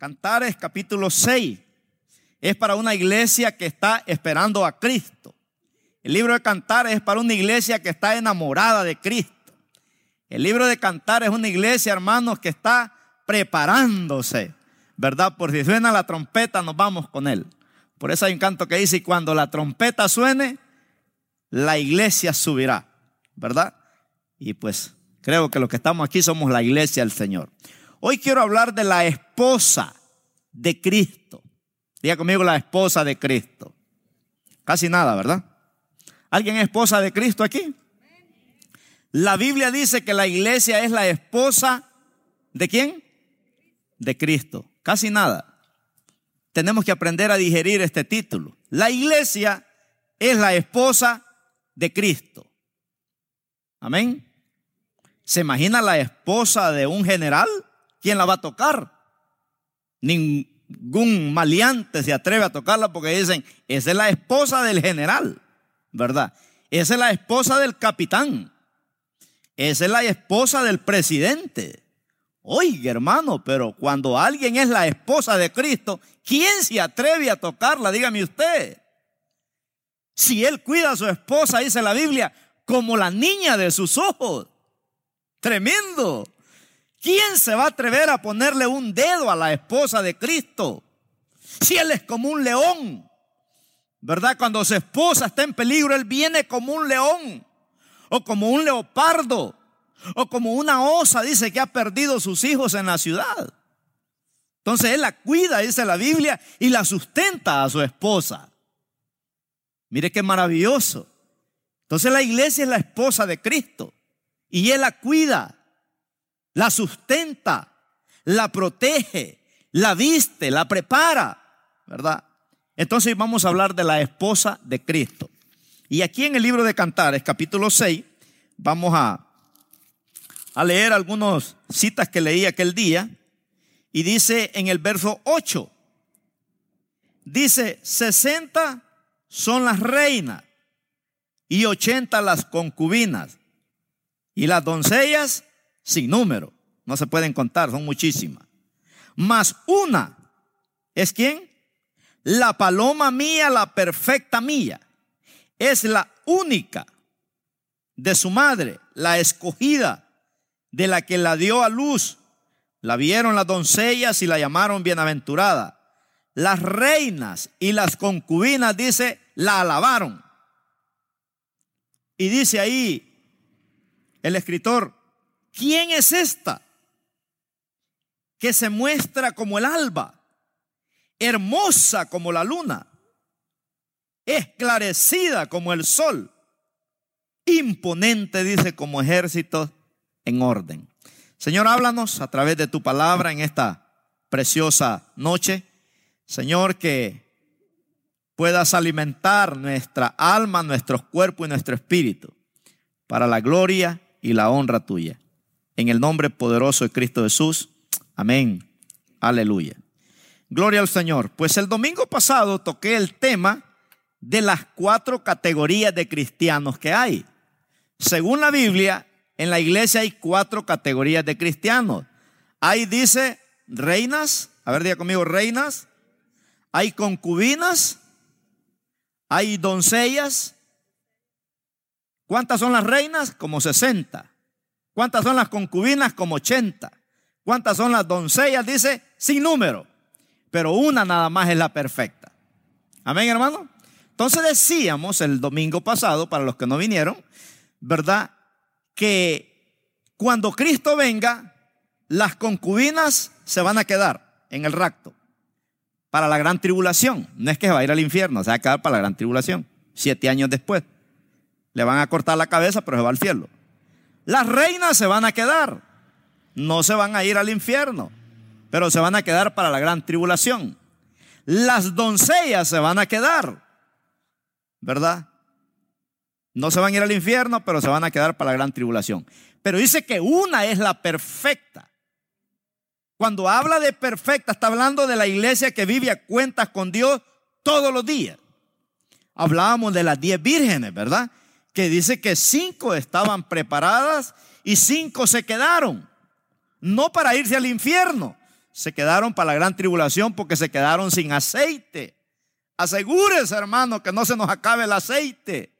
Cantares capítulo 6 es para una iglesia que está esperando a Cristo. El libro de Cantares es para una iglesia que está enamorada de Cristo. El libro de Cantares es una iglesia, hermanos, que está preparándose, ¿verdad? Por si suena la trompeta, nos vamos con él. Por eso hay un canto que dice, y cuando la trompeta suene, la iglesia subirá, ¿verdad? Y pues creo que los que estamos aquí somos la iglesia del Señor. Hoy quiero hablar de la esposa de Cristo. Diga conmigo la esposa de Cristo. Casi nada, ¿verdad? ¿Alguien es esposa de Cristo aquí? La Biblia dice que la iglesia es la esposa de quién? De Cristo. Casi nada. Tenemos que aprender a digerir este título. La iglesia es la esposa de Cristo. Amén. ¿Se imagina la esposa de un general? ¿Quién la va a tocar? Ningún maleante se atreve a tocarla porque dicen, esa es la esposa del general, ¿verdad? Esa es la esposa del capitán. Esa es la esposa del presidente. Oiga, hermano, pero cuando alguien es la esposa de Cristo, ¿quién se atreve a tocarla? Dígame usted. Si él cuida a su esposa, dice la Biblia, como la niña de sus ojos. Tremendo. ¿Quién se va a atrever a ponerle un dedo a la esposa de Cristo? Si Él es como un león, ¿verdad? Cuando su esposa está en peligro, Él viene como un león o como un leopardo o como una osa, dice que ha perdido sus hijos en la ciudad. Entonces Él la cuida, dice la Biblia, y la sustenta a su esposa. Mire qué maravilloso. Entonces la iglesia es la esposa de Cristo y Él la cuida la sustenta, la protege, la viste, la prepara, ¿verdad? Entonces vamos a hablar de la esposa de Cristo. Y aquí en el libro de Cantares, capítulo 6, vamos a, a leer algunas citas que leí aquel día. Y dice en el verso 8, dice, 60 son las reinas y 80 las concubinas. Y las doncellas sin número. No se pueden contar, son muchísimas. Más una es quién? La paloma mía, la perfecta mía. Es la única de su madre, la escogida, de la que la dio a luz. La vieron las doncellas y la llamaron bienaventurada. Las reinas y las concubinas, dice, la alabaron. Y dice ahí el escritor, ¿quién es esta? Que se muestra como el alba, hermosa como la luna, esclarecida como el sol, imponente, dice, como ejército en orden. Señor, háblanos a través de tu palabra en esta preciosa noche. Señor, que puedas alimentar nuestra alma, nuestro cuerpo y nuestro espíritu para la gloria y la honra tuya. En el nombre poderoso de Cristo Jesús. Amén. Aleluya. Gloria al Señor. Pues el domingo pasado toqué el tema de las cuatro categorías de cristianos que hay. Según la Biblia, en la iglesia hay cuatro categorías de cristianos. Ahí dice reinas, a ver, diga conmigo, reinas. Hay concubinas, hay doncellas. ¿Cuántas son las reinas? Como 60. ¿Cuántas son las concubinas? Como 80. ¿Cuántas son las doncellas? Dice, sin número. Pero una nada más es la perfecta. Amén, hermano. Entonces decíamos el domingo pasado, para los que no vinieron, ¿verdad? Que cuando Cristo venga, las concubinas se van a quedar en el rapto para la gran tribulación. No es que se va a ir al infierno, se va a quedar para la gran tribulación. Siete años después. Le van a cortar la cabeza, pero se va al cielo. Las reinas se van a quedar. No se van a ir al infierno, pero se van a quedar para la gran tribulación. Las doncellas se van a quedar, ¿verdad? No se van a ir al infierno, pero se van a quedar para la gran tribulación. Pero dice que una es la perfecta. Cuando habla de perfecta, está hablando de la iglesia que vive a cuentas con Dios todos los días. Hablábamos de las diez vírgenes, ¿verdad? Que dice que cinco estaban preparadas y cinco se quedaron. No para irse al infierno, se quedaron para la gran tribulación porque se quedaron sin aceite. Asegúrese, hermano, que no se nos acabe el aceite.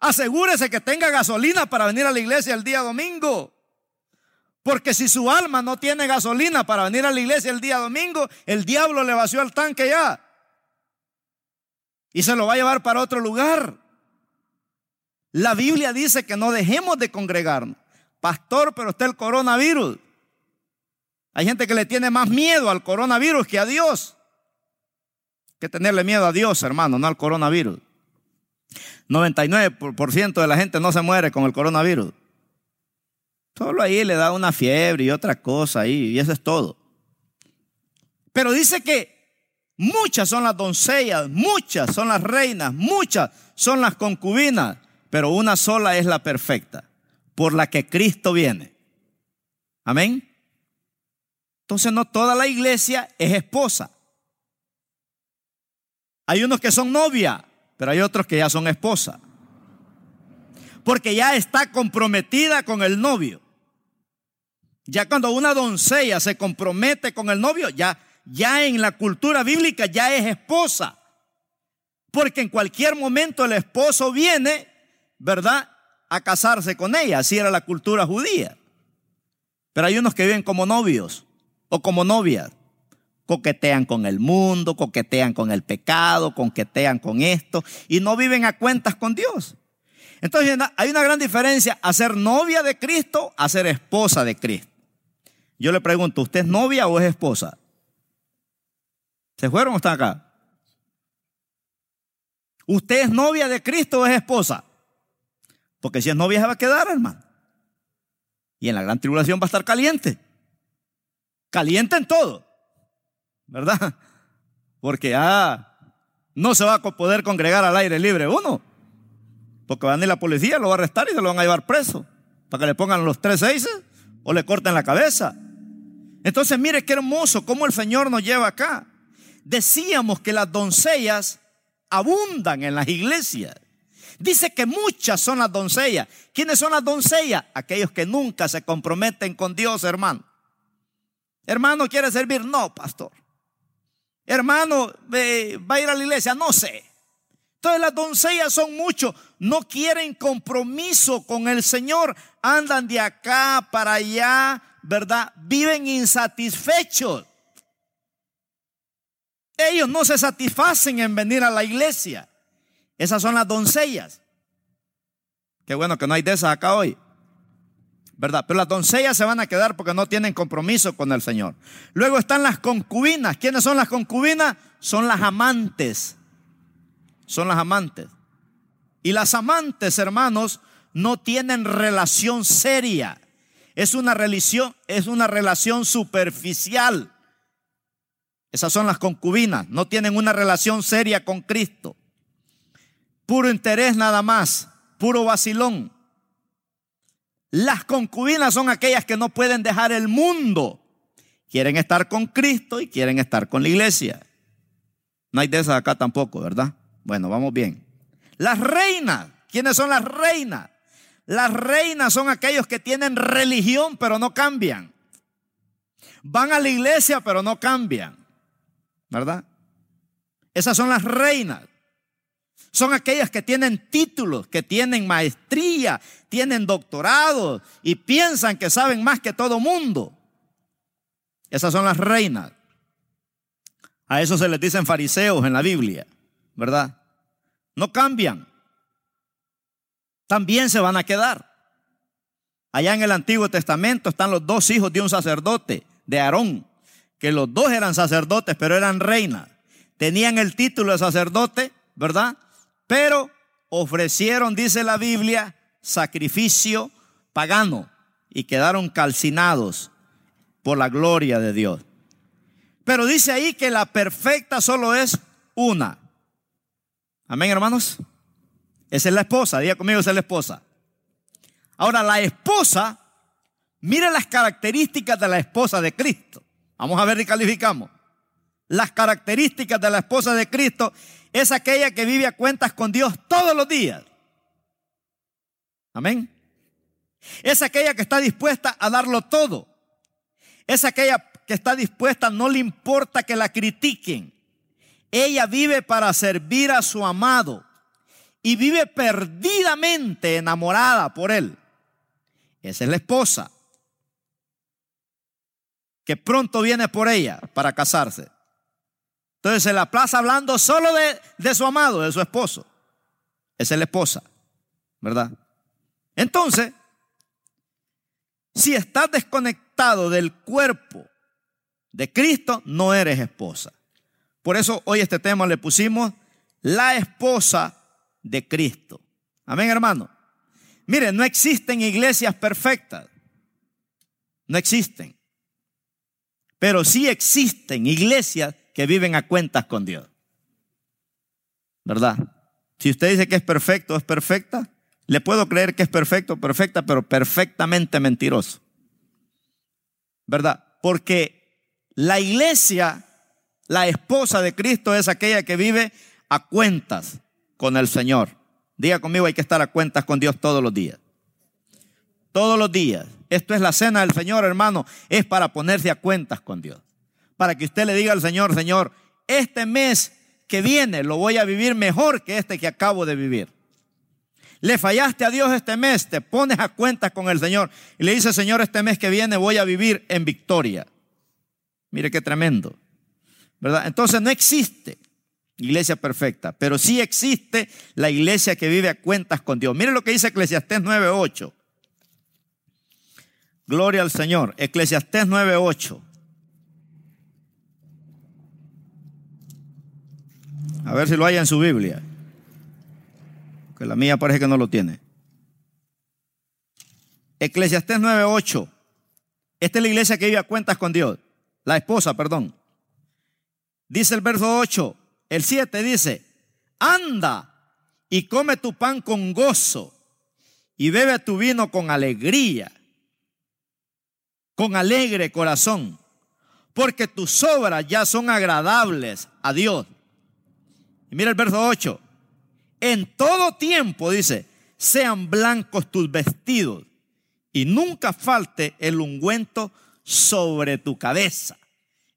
Asegúrese que tenga gasolina para venir a la iglesia el día domingo. Porque si su alma no tiene gasolina para venir a la iglesia el día domingo, el diablo le vació el tanque ya. Y se lo va a llevar para otro lugar. La Biblia dice que no dejemos de congregarnos. Pastor, pero está el coronavirus. Hay gente que le tiene más miedo al coronavirus que a Dios. Que tenerle miedo a Dios, hermano, no al coronavirus. 99% de la gente no se muere con el coronavirus. Solo ahí le da una fiebre y otra cosa y eso es todo. Pero dice que muchas son las doncellas, muchas son las reinas, muchas son las concubinas, pero una sola es la perfecta, por la que Cristo viene. Amén. Entonces no toda la iglesia es esposa. Hay unos que son novia, pero hay otros que ya son esposa. Porque ya está comprometida con el novio. Ya cuando una doncella se compromete con el novio, ya, ya en la cultura bíblica ya es esposa. Porque en cualquier momento el esposo viene, ¿verdad? A casarse con ella. Así era la cultura judía. Pero hay unos que viven como novios o como novias coquetean con el mundo, coquetean con el pecado, coquetean con esto y no viven a cuentas con Dios. Entonces hay una gran diferencia a ser novia de Cristo a ser esposa de Cristo. Yo le pregunto, ¿usted es novia o es esposa? ¿Se fueron o están acá? ¿Usted es novia de Cristo o es esposa? Porque si es novia se va a quedar, hermano. Y en la gran tribulación va a estar caliente. Caliente en todo. ¿verdad? Porque ah, no se va a poder congregar al aire libre uno. Porque van a ir la policía, lo va a arrestar y se lo van a llevar preso. Para que le pongan los tres seis o le corten la cabeza. Entonces, mire qué hermoso cómo el Señor nos lleva acá. Decíamos que las doncellas abundan en las iglesias. Dice que muchas son las doncellas. ¿Quiénes son las doncellas? Aquellos que nunca se comprometen con Dios, hermano. Hermano, ¿quiere servir? No, pastor. Hermano, ¿va a ir a la iglesia? No sé. Entonces las doncellas son muchos, no quieren compromiso con el Señor, andan de acá para allá, ¿verdad? Viven insatisfechos. Ellos no se satisfacen en venir a la iglesia. Esas son las doncellas. Qué bueno que no hay de esas acá hoy. ¿verdad? Pero las doncellas se van a quedar porque no tienen compromiso con el Señor. Luego están las concubinas. ¿Quiénes son las concubinas? Son las amantes. Son las amantes. Y las amantes, hermanos, no tienen relación seria. Es una relación, es una relación superficial. Esas son las concubinas. No tienen una relación seria con Cristo. Puro interés nada más. Puro vacilón. Las concubinas son aquellas que no pueden dejar el mundo. Quieren estar con Cristo y quieren estar con la iglesia. No hay de esas acá tampoco, ¿verdad? Bueno, vamos bien. Las reinas. ¿Quiénes son las reinas? Las reinas son aquellos que tienen religión pero no cambian. Van a la iglesia pero no cambian. ¿Verdad? Esas son las reinas. Son aquellas que tienen títulos, que tienen maestría, tienen doctorado y piensan que saben más que todo mundo. Esas son las reinas. A eso se les dicen fariseos en la Biblia, ¿verdad? No cambian. También se van a quedar. Allá en el Antiguo Testamento están los dos hijos de un sacerdote, de Aarón, que los dos eran sacerdotes, pero eran reinas. Tenían el título de sacerdote, ¿verdad? Pero ofrecieron, dice la Biblia, sacrificio pagano y quedaron calcinados por la gloria de Dios. Pero dice ahí que la perfecta solo es una. Amén, hermanos. Esa es la esposa, diga conmigo, esa es la esposa. Ahora, la esposa, mire las características de la esposa de Cristo. Vamos a ver y calificamos. Las características de la esposa de Cristo es aquella que vive a cuentas con Dios todos los días. Amén. Es aquella que está dispuesta a darlo todo. Es aquella que está dispuesta, no le importa que la critiquen. Ella vive para servir a su amado y vive perdidamente enamorada por él. Esa es la esposa que pronto viene por ella para casarse. Entonces se la plaza hablando solo de, de su amado, de su esposo. Esa es la esposa, ¿verdad? Entonces, si estás desconectado del cuerpo de Cristo, no eres esposa. Por eso hoy este tema le pusimos la esposa de Cristo. Amén, hermano. Miren, no existen iglesias perfectas. No existen. Pero sí existen iglesias que viven a cuentas con Dios. ¿Verdad? Si usted dice que es perfecto, es perfecta, le puedo creer que es perfecto, perfecta, pero perfectamente mentiroso. ¿Verdad? Porque la iglesia, la esposa de Cristo es aquella que vive a cuentas con el Señor. Diga conmigo, hay que estar a cuentas con Dios todos los días. Todos los días. Esto es la cena del Señor, hermano. Es para ponerse a cuentas con Dios. Para que usted le diga al Señor, Señor, este mes que viene lo voy a vivir mejor que este que acabo de vivir. Le fallaste a Dios este mes, te pones a cuentas con el Señor y le dice, Señor, este mes que viene voy a vivir en victoria. Mire qué tremendo. ¿Verdad? Entonces no existe iglesia perfecta, pero sí existe la iglesia que vive a cuentas con Dios. Mire lo que dice Eclesiastés 9:8. Gloria al Señor. Eclesiastés 9:8. A ver si lo hay en su Biblia. Que la mía parece que no lo tiene. Eclesiastés 9:8. Esta es la iglesia que vive a cuentas con Dios. La esposa, perdón. Dice el verso 8. El 7 dice, anda y come tu pan con gozo y bebe tu vino con alegría, con alegre corazón, porque tus obras ya son agradables a Dios. Y mira el verso 8, en todo tiempo dice, sean blancos tus vestidos y nunca falte el ungüento sobre tu cabeza.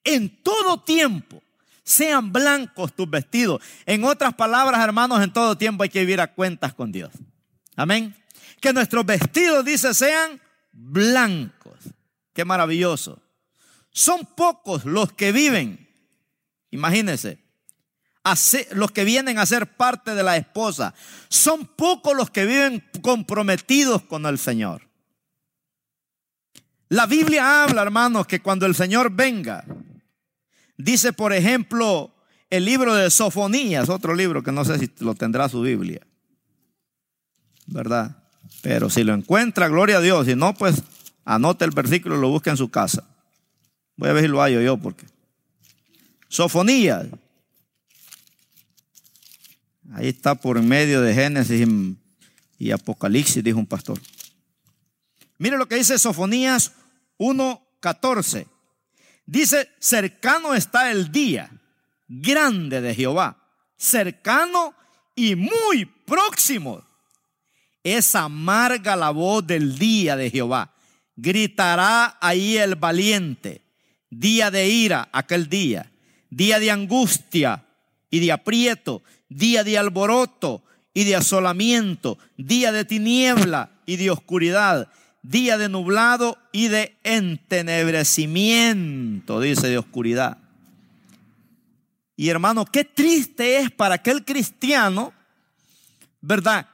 En todo tiempo sean blancos tus vestidos. En otras palabras, hermanos, en todo tiempo hay que vivir a cuentas con Dios. Amén. Que nuestros vestidos, dice, sean blancos. Qué maravilloso. Son pocos los que viven, imagínense, los que vienen a ser parte de la esposa. Son pocos los que viven comprometidos con el Señor. La Biblia habla, hermanos, que cuando el Señor venga, Dice, por ejemplo, el libro de Sofonías, otro libro que no sé si lo tendrá su Biblia. ¿Verdad? Pero si lo encuentra, gloria a Dios. Si no, pues anote el versículo y lo busque en su casa. Voy a ver si lo hallo yo porque. Sofonías. Ahí está por medio de Génesis y Apocalipsis, dijo un pastor. Mire lo que dice Sofonías 1.14. Dice, cercano está el día grande de Jehová, cercano y muy próximo. Es amarga la voz del día de Jehová. Gritará ahí el valiente. Día de ira, aquel día. Día de angustia y de aprieto. Día de alboroto y de asolamiento. Día de tiniebla y de oscuridad día de nublado y de entenebrecimiento, dice, de oscuridad. Y hermano, qué triste es para aquel cristiano, ¿verdad?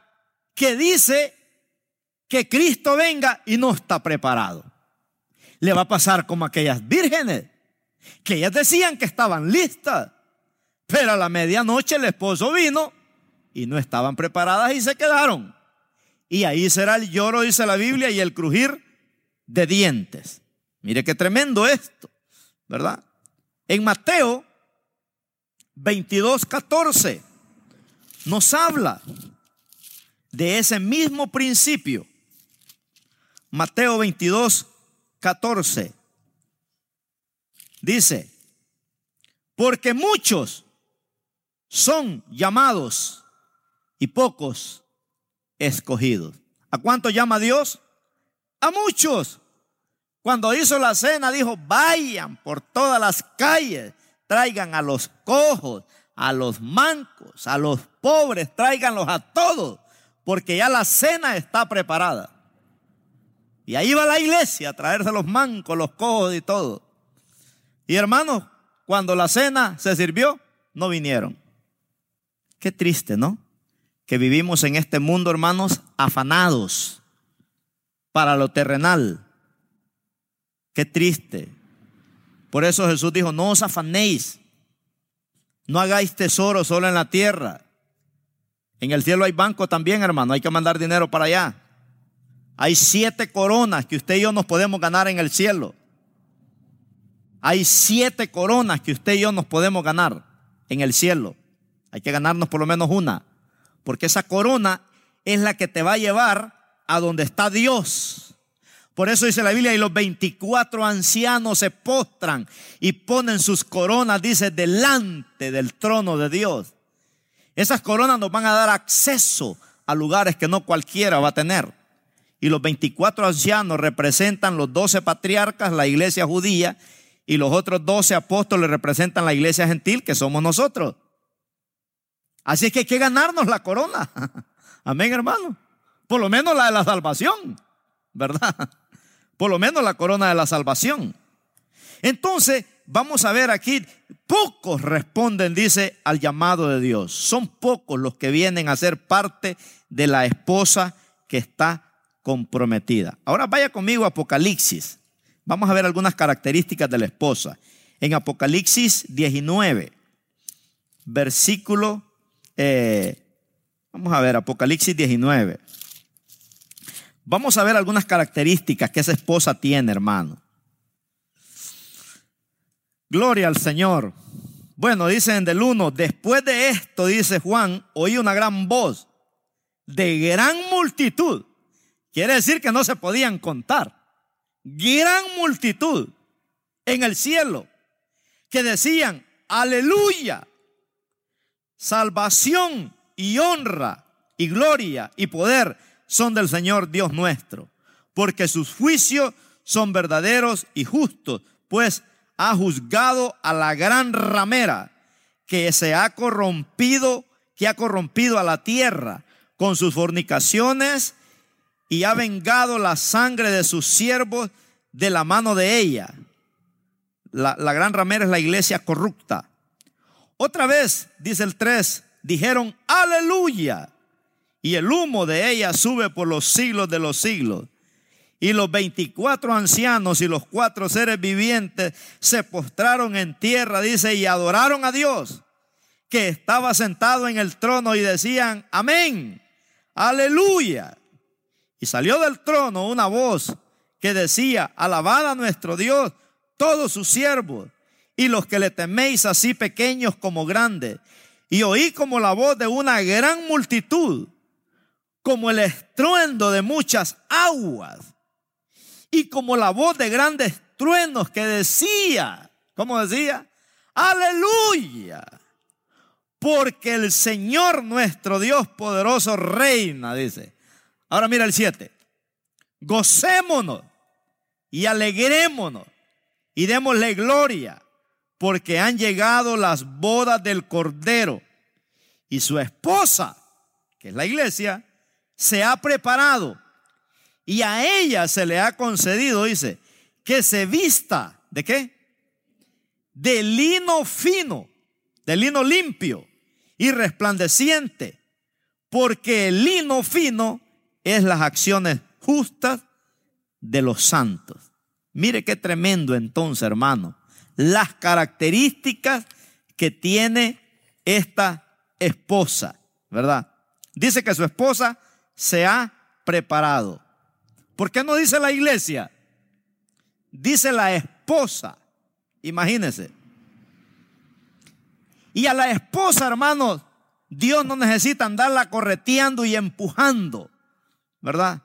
Que dice que Cristo venga y no está preparado. Le va a pasar como aquellas vírgenes, que ellas decían que estaban listas, pero a la medianoche el esposo vino y no estaban preparadas y se quedaron. Y ahí será el lloro, dice la Biblia, y el crujir de dientes. Mire qué tremendo esto, ¿verdad? En Mateo 22, 14 nos habla de ese mismo principio. Mateo 22, 14 dice, porque muchos son llamados y pocos escogidos. ¿A cuánto llama Dios? A muchos. Cuando hizo la cena dijo, vayan por todas las calles, traigan a los cojos, a los mancos, a los pobres, tráiganlos a todos, porque ya la cena está preparada. Y ahí va la iglesia a traerse los mancos, los cojos y todo. Y hermanos, cuando la cena se sirvió, no vinieron. Qué triste, ¿no? Que vivimos en este mundo, hermanos, afanados para lo terrenal. Qué triste. Por eso Jesús dijo, no os afanéis, no hagáis tesoro solo en la tierra. En el cielo hay banco también, hermano, hay que mandar dinero para allá. Hay siete coronas que usted y yo nos podemos ganar en el cielo. Hay siete coronas que usted y yo nos podemos ganar en el cielo. Hay que ganarnos por lo menos una. Porque esa corona es la que te va a llevar a donde está Dios. Por eso dice la Biblia, y los 24 ancianos se postran y ponen sus coronas, dice, delante del trono de Dios. Esas coronas nos van a dar acceso a lugares que no cualquiera va a tener. Y los 24 ancianos representan los 12 patriarcas, la iglesia judía, y los otros 12 apóstoles representan la iglesia gentil, que somos nosotros. Así es que hay que ganarnos la corona. Amén, hermano. Por lo menos la de la salvación, ¿verdad? Por lo menos la corona de la salvación. Entonces, vamos a ver aquí, pocos responden, dice, al llamado de Dios. Son pocos los que vienen a ser parte de la esposa que está comprometida. Ahora vaya conmigo a Apocalipsis. Vamos a ver algunas características de la esposa. En Apocalipsis 19, versículo, eh, vamos a ver, Apocalipsis 19. Vamos a ver algunas características que esa esposa tiene, hermano. Gloria al Señor. Bueno, dicen del 1, después de esto, dice Juan, oí una gran voz de gran multitud Quiere decir que no se podían contar. Gran multitud en el cielo que decían, aleluya, salvación y honra y gloria y poder son del Señor Dios nuestro, porque sus juicios son verdaderos y justos, pues ha juzgado a la gran ramera que se ha corrompido, que ha corrompido a la tierra con sus fornicaciones y ha vengado la sangre de sus siervos de la mano de ella. La, gran ramera es la iglesia corrupta. Otra vez, dice el 3, dijeron, aleluya. Y el humo de ella sube por los siglos de los siglos. Y los 24 ancianos y los cuatro seres vivientes se postraron en tierra, dice, y adoraron a Dios, que estaba sentado en el trono y decían, amén, aleluya. Y salió del trono una voz que decía, alabad a nuestro Dios todos sus siervos y los que le teméis así pequeños como grandes. Y oí como la voz de una gran multitud, como el estruendo de muchas aguas y como la voz de grandes truenos que decía, ¿cómo decía? Aleluya. Porque el Señor nuestro Dios poderoso reina, dice. Ahora mira el 7. Gocémonos y alegrémonos y démosle gloria porque han llegado las bodas del Cordero y su esposa, que es la iglesia, se ha preparado y a ella se le ha concedido, dice, que se vista, ¿de qué? De lino fino, de lino limpio y resplandeciente, porque el lino fino es las acciones justas de los santos. Mire qué tremendo entonces, hermano, las características que tiene esta esposa, ¿verdad? Dice que su esposa se ha preparado. ¿Por qué no dice la iglesia? Dice la esposa. Imagínense. Y a la esposa, hermanos, Dios no necesita andarla correteando y empujando. ¿verdad?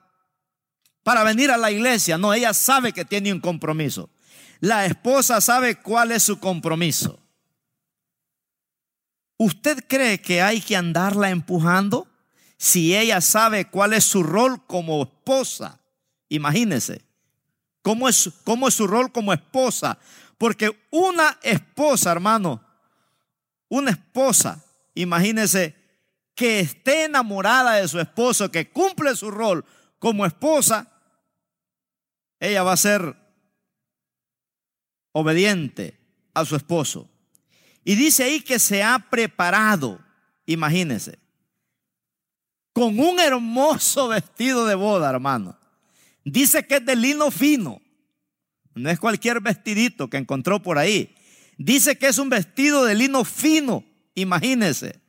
Para venir a la iglesia. No, ella sabe que tiene un compromiso. La esposa sabe cuál es su compromiso. ¿Usted cree que hay que andarla empujando? Si ella sabe cuál es su rol como esposa, imagínese. ¿Cómo es, cómo es su rol como esposa? Porque una esposa, hermano, una esposa, imagínese que esté enamorada de su esposo, que cumple su rol como esposa, ella va a ser obediente a su esposo. Y dice ahí que se ha preparado, imagínese, con un hermoso vestido de boda, hermano. Dice que es de lino fino. No es cualquier vestidito que encontró por ahí. Dice que es un vestido de lino fino. Imagínese.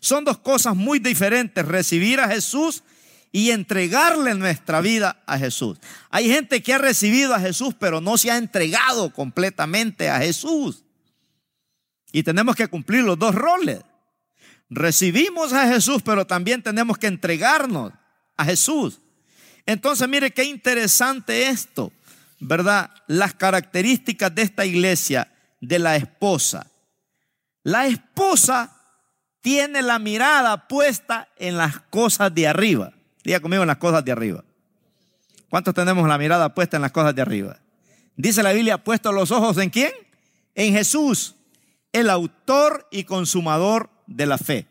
Son dos cosas muy diferentes. Recibir a Jesús y entregarle nuestra vida a Jesús. Hay gente que ha recibido a Jesús, pero no se ha entregado completamente a Jesús. Y tenemos que cumplir los dos roles. Recibimos a Jesús, pero también tenemos que entregarnos a Jesús. Entonces, mire qué interesante esto, ¿verdad? Las características de esta iglesia, de la esposa. La esposa tiene la mirada puesta en las cosas de arriba. Diga conmigo en las cosas de arriba. ¿Cuántos tenemos la mirada puesta en las cosas de arriba? Dice la Biblia, puesto los ojos en quién? En Jesús, el autor y consumador de la fe.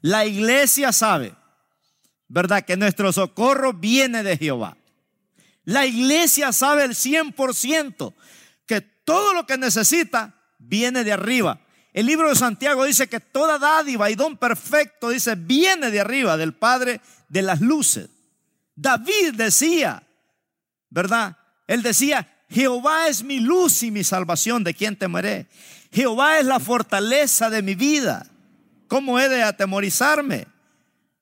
La iglesia sabe, ¿verdad? Que nuestro socorro viene de Jehová. La iglesia sabe el 100% que todo lo que necesita viene de arriba. El libro de Santiago dice que toda dádiva y don perfecto, dice, viene de arriba, del Padre de las luces. David decía, ¿verdad? Él decía, Jehová es mi luz y mi salvación, ¿de quién temeré? Jehová es la fortaleza de mi vida. ¿Cómo he de atemorizarme?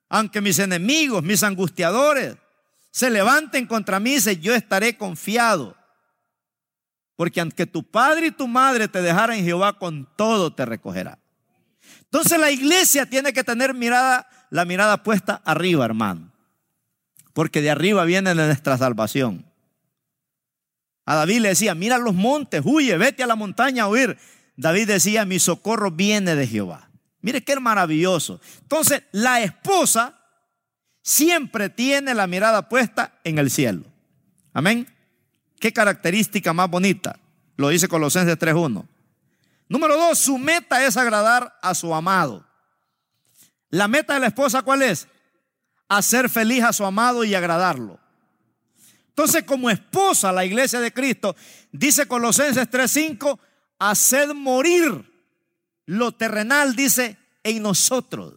Aunque mis enemigos, mis angustiadores, se levanten contra mí, yo estaré confiado. Porque aunque tu padre y tu madre te dejaran Jehová, con todo te recogerá. Entonces la iglesia tiene que tener mirada, la mirada puesta arriba, hermano. Porque de arriba viene nuestra salvación. A David le decía, mira los montes, huye, vete a la montaña a huir. David decía, mi socorro viene de Jehová. Mire qué maravilloso. Entonces, la esposa siempre tiene la mirada puesta en el cielo. Amén. Qué característica más bonita. Lo dice Colosenses 3.1. Número dos, su meta es agradar a su amado. La meta de la esposa, ¿cuál es? Hacer feliz a su amado y agradarlo. Entonces, como esposa, la iglesia de Cristo, dice Colosenses 3:5, haced morir lo terrenal, dice, en nosotros.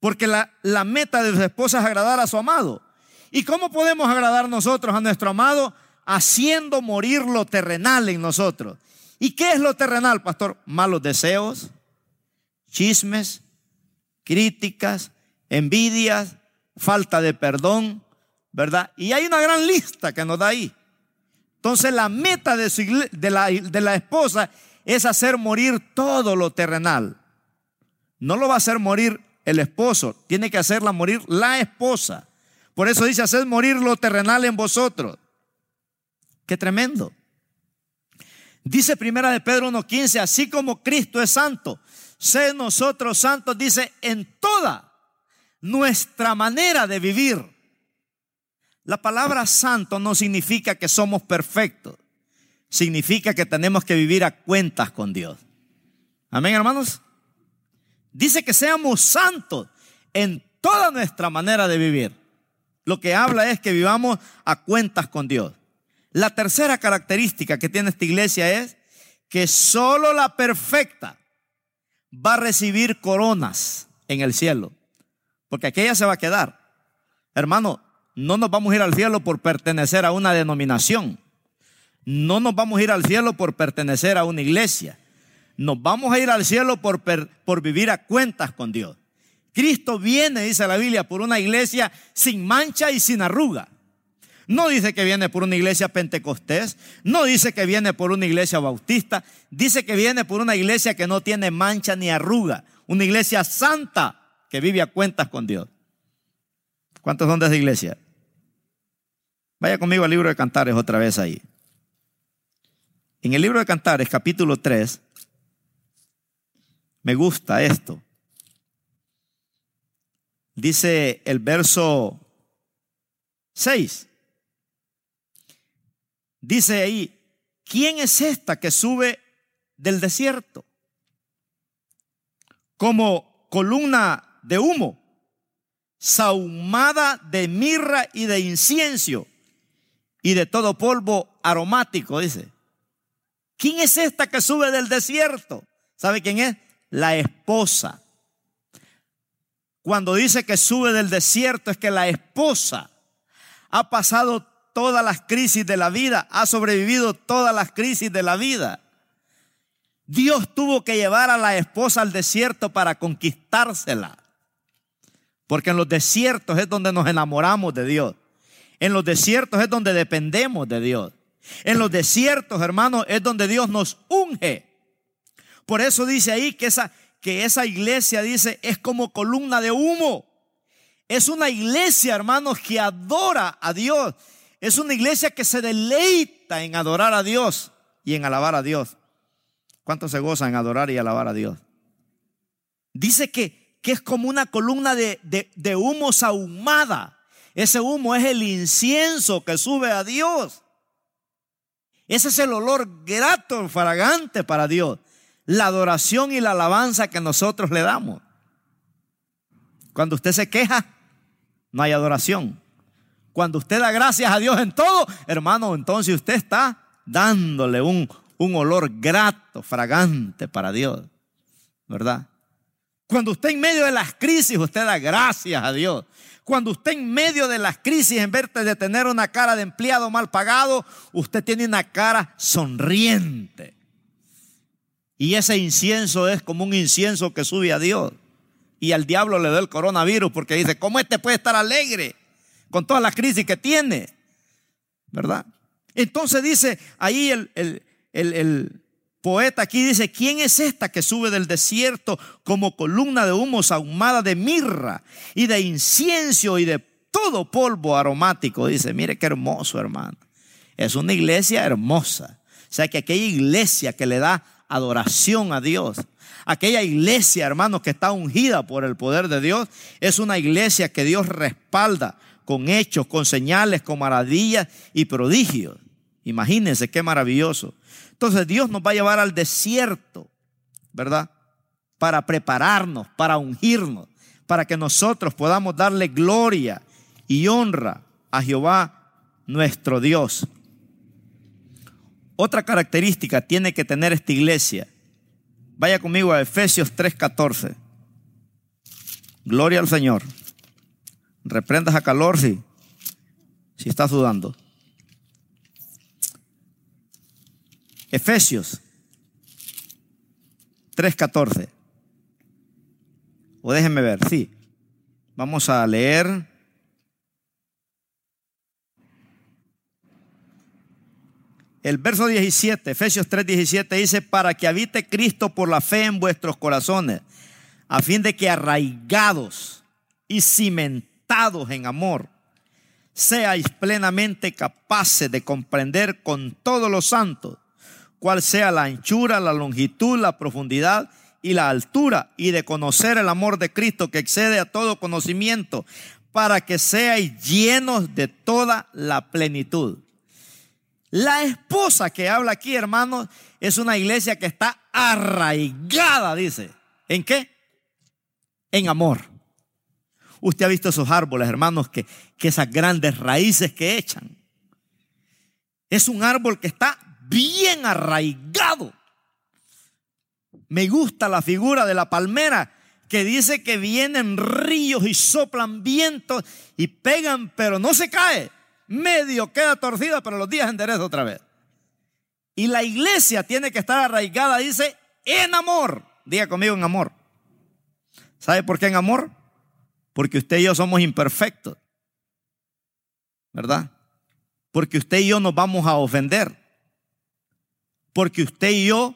Porque la, la meta de su esposa es agradar a su amado. ¿Y cómo podemos agradar nosotros a nuestro amado? Haciendo morir lo terrenal en nosotros. ¿Y qué es lo terrenal, pastor? Malos deseos, chismes, críticas, envidias, falta de perdón, ¿verdad? Y hay una gran lista que nos da ahí. Entonces la meta de, la, de la esposa es hacer morir todo lo terrenal. No lo va a hacer morir el esposo, tiene que hacerla morir la esposa. Por eso dice, hacer morir lo terrenal en vosotros. Qué tremendo. Dice primera de Pedro 1.15, así como Cristo es santo, sé nosotros santos, dice, en toda nuestra manera de vivir. La palabra santo no significa que somos perfectos significa que tenemos que vivir a cuentas con Dios. Amén, hermanos. Dice que seamos santos en toda nuestra manera de vivir. Lo que habla es que vivamos a cuentas con Dios. La tercera característica que tiene esta iglesia es que solo la perfecta va a recibir coronas en el cielo. Porque aquella se va a quedar. Hermano, no nos vamos a ir al cielo por pertenecer a una denominación. No nos vamos a ir al cielo por pertenecer a una iglesia. Nos vamos a ir al cielo por, por vivir a cuentas con Dios. Cristo viene, dice la Biblia, por una iglesia sin mancha y sin arruga. No dice que viene por una iglesia pentecostés, no dice que viene por una iglesia bautista, dice que viene por una iglesia que no tiene mancha ni arruga, una iglesia santa que vive a cuentas con Dios. ¿Cuántos son de esa iglesia? Vaya conmigo al libro de Cantares otra vez ahí. En el libro de Cantares, capítulo 3, me gusta esto. Dice el verso 6. Dice ahí, ¿quién es esta que sube del desierto? Como columna de humo, sahumada de mirra y de incienso y de todo polvo aromático, dice. ¿Quién es esta que sube del desierto? ¿Sabe quién es? La esposa. Cuando dice que sube del desierto es que la esposa ha pasado todas las crisis de la vida, ha sobrevivido todas las crisis de la vida. Dios tuvo que llevar a la esposa al desierto para conquistársela. Porque en los desiertos es donde nos enamoramos de Dios. En los desiertos es donde dependemos de Dios. En los desiertos, hermanos, es donde Dios nos unge. Por eso dice ahí que esa, que esa iglesia, dice, es como columna de humo. Es una iglesia, hermanos, que adora a Dios. Es una iglesia que se deleita en adorar a Dios y en alabar a Dios. ¿Cuántos se gozan en adorar y alabar a Dios? Dice que, que es como una columna de, de, de humo sahumada. Ese humo es el incienso que sube a Dios. Ese es el olor grato, fragante para Dios. La adoración y la alabanza que nosotros le damos. Cuando usted se queja, no hay adoración. Cuando usted da gracias a Dios en todo, hermano, entonces usted está dándole un, un olor grato, fragante para Dios. ¿Verdad? Cuando usted en medio de las crisis, usted da gracias a Dios. Cuando usted en medio de las crisis, en vez de tener una cara de empleado mal pagado, usted tiene una cara sonriente. Y ese incienso es como un incienso que sube a Dios. Y al diablo le da el coronavirus porque dice, ¿cómo este puede estar alegre? Con toda la crisis que tiene, ¿verdad? Entonces dice ahí el, el, poeta aquí dice, ¿quién es esta que sube del desierto como columna de humo ahumada de mirra y de incienso y de todo polvo aromático? Dice, mire qué hermoso hermano. Es una iglesia hermosa. O sea que aquella iglesia que le da adoración a Dios, aquella iglesia, hermanos, que está ungida por el poder de Dios, es una iglesia que Dios respalda con hechos, con señales, con maravillas y prodigios. Imagínense qué maravilloso. Entonces Dios nos va a llevar al desierto, ¿verdad? Para prepararnos, para ungirnos, para que nosotros podamos darle gloria y honra a Jehová nuestro Dios. Otra característica tiene que tener esta iglesia. Vaya conmigo a Efesios 3:14. Gloria al Señor. Reprendas a calor si, si está sudando. Efesios 3.14. O déjenme ver, sí. Vamos a leer. El verso 17, Efesios 3:17 dice, para que habite Cristo por la fe en vuestros corazones, a fin de que arraigados y cimentados en amor, seáis plenamente capaces de comprender con todos los santos cuál sea la anchura, la longitud, la profundidad y la altura, y de conocer el amor de Cristo que excede a todo conocimiento, para que seáis llenos de toda la plenitud. La esposa que habla aquí, hermanos, es una iglesia que está arraigada, dice. ¿En qué? En amor. Usted ha visto esos árboles, hermanos, que, que esas grandes raíces que echan. Es un árbol que está bien arraigado. Me gusta la figura de la palmera que dice que vienen ríos y soplan vientos y pegan, pero no se cae. Medio queda torcida, pero los días endereza otra vez. Y la iglesia tiene que estar arraigada, dice, en amor. Diga conmigo en amor. ¿Sabe por qué en amor? Porque usted y yo somos imperfectos. ¿Verdad? Porque usted y yo nos vamos a ofender. Porque usted y yo